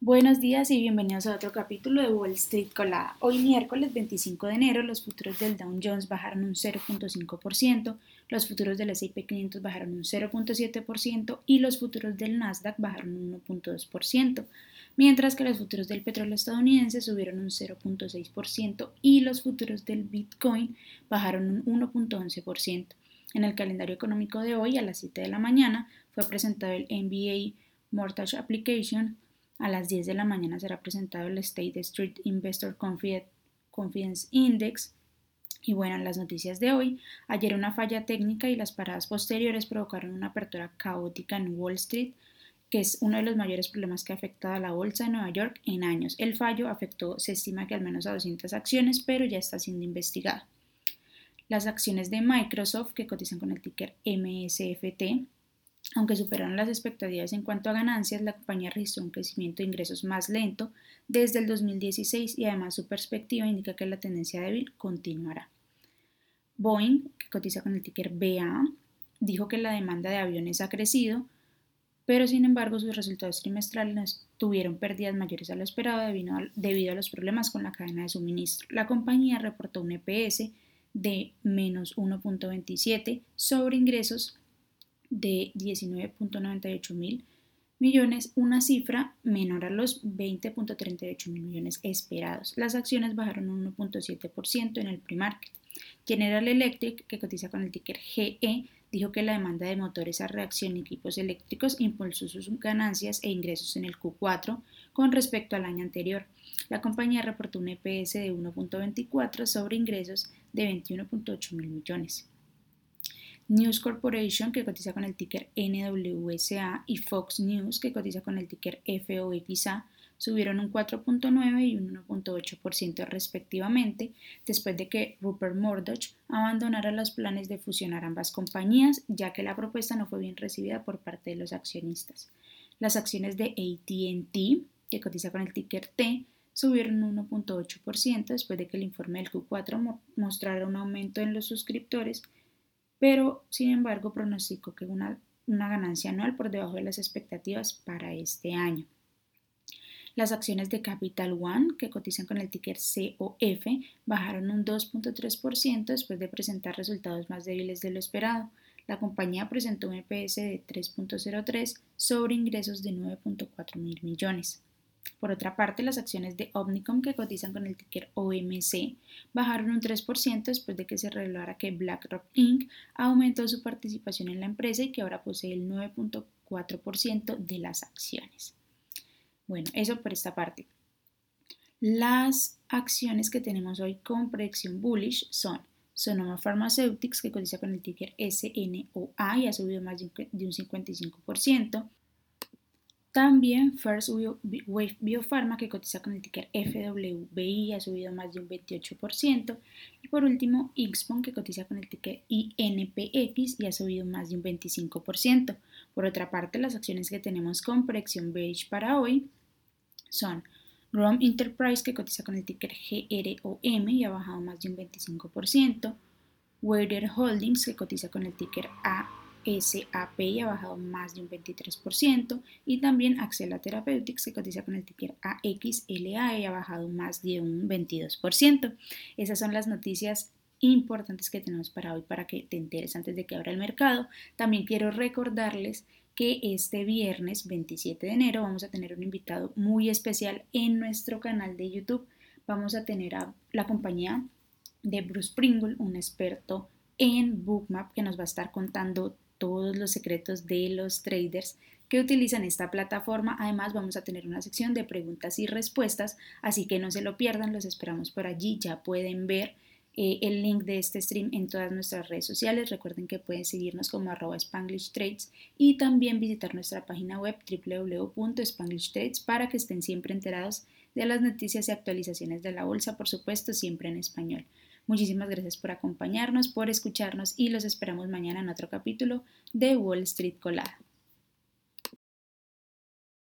Buenos días y bienvenidos a otro capítulo de Wall Street Colada. Hoy miércoles 25 de enero los futuros del Dow Jones bajaron un 0.5%, los futuros del S&P 500 bajaron un 0.7% y los futuros del Nasdaq bajaron un 1.2%, mientras que los futuros del petróleo estadounidense subieron un 0.6% y los futuros del Bitcoin bajaron un 1.11%. En el calendario económico de hoy a las 7 de la mañana fue presentado el NBA Mortgage Application a las 10 de la mañana será presentado el State Street Investor Confidence Index. Y bueno, las noticias de hoy. Ayer una falla técnica y las paradas posteriores provocaron una apertura caótica en Wall Street, que es uno de los mayores problemas que ha afectado a la bolsa de Nueva York en años. El fallo afectó, se estima que al menos a 200 acciones, pero ya está siendo investigado. Las acciones de Microsoft, que cotizan con el ticker MSFT, aunque superaron las expectativas en cuanto a ganancias, la compañía registró un crecimiento de ingresos más lento desde el 2016 y además su perspectiva indica que la tendencia débil continuará. Boeing, que cotiza con el ticker BA, dijo que la demanda de aviones ha crecido, pero sin embargo sus resultados trimestrales tuvieron pérdidas mayores a lo esperado debido a, los problemas con la cadena de suministro. La compañía reportó un EPS de menos 1.27 sobre ingresos de 19.98 mil millones, una cifra menor a los 20.38 mil millones esperados. Las acciones bajaron un 1.7% en el pre-market. General Electric, que cotiza con el ticker GE, dijo que la demanda de motores a reacción y equipos eléctricos impulsó sus ganancias e ingresos en el Q4 con respecto al año anterior. La compañía reportó un EPS de 1.24 sobre ingresos de 21.8 mil millones. News Corporation, que cotiza con el ticker NWSA, y Fox News, que cotiza con el ticker FOXA, subieron un 4.9 y un 1.8% respectivamente, después de que Rupert Murdoch abandonara los planes de fusionar ambas compañías, ya que la propuesta no fue bien recibida por parte de los accionistas. Las acciones de ATT, que cotiza con el ticker T, subieron un 1.8% después de que el informe del Q4 mostrara un aumento en los suscriptores pero sin embargo pronosticó que una, una ganancia anual por debajo de las expectativas para este año. Las acciones de Capital One, que cotizan con el ticker COF, bajaron un 2.3% después de presentar resultados más débiles de lo esperado. La compañía presentó un EPS de 3.03 sobre ingresos de 9.4 mil millones. Por otra parte, las acciones de Omnicom que cotizan con el ticker OMC bajaron un 3% después de que se revelara que BlackRock Inc. aumentó su participación en la empresa y que ahora posee el 9.4% de las acciones. Bueno, eso por esta parte. Las acciones que tenemos hoy con predicción bullish son Sonoma Pharmaceutics, que cotiza con el ticker SNOA y ha subido más de un 55%. También First Wave Biopharma, que cotiza con el ticker FWBI, ha subido más de un 28%. Y por último, Xpon, que cotiza con el ticker INPX y ha subido más de un 25%. Por otra parte, las acciones que tenemos con proyección beige para hoy son ROM Enterprise, que cotiza con el ticker GROM y ha bajado más de un 25%. Wader Holdings, que cotiza con el ticker A SAP ha bajado más de un 23% y también Axela Therapeutics se cotiza con el ticker AXLA y ha bajado más de un 22%. Esas son las noticias importantes que tenemos para hoy para que te enteres antes de que abra el mercado. También quiero recordarles que este viernes 27 de enero vamos a tener un invitado muy especial en nuestro canal de YouTube. Vamos a tener a la compañía de Bruce Pringle, un experto en Bookmap que nos va a estar contando todos los secretos de los traders que utilizan esta plataforma. Además vamos a tener una sección de preguntas y respuestas, así que no se lo pierdan, los esperamos por allí. Ya pueden ver eh, el link de este stream en todas nuestras redes sociales. Recuerden que pueden seguirnos como arroba Spanglish Trades y también visitar nuestra página web www.spanglishtrades para que estén siempre enterados de las noticias y actualizaciones de la bolsa, por supuesto, siempre en español. Muchísimas gracias por acompañarnos, por escucharnos y los esperamos mañana en otro capítulo de Wall Street Colada.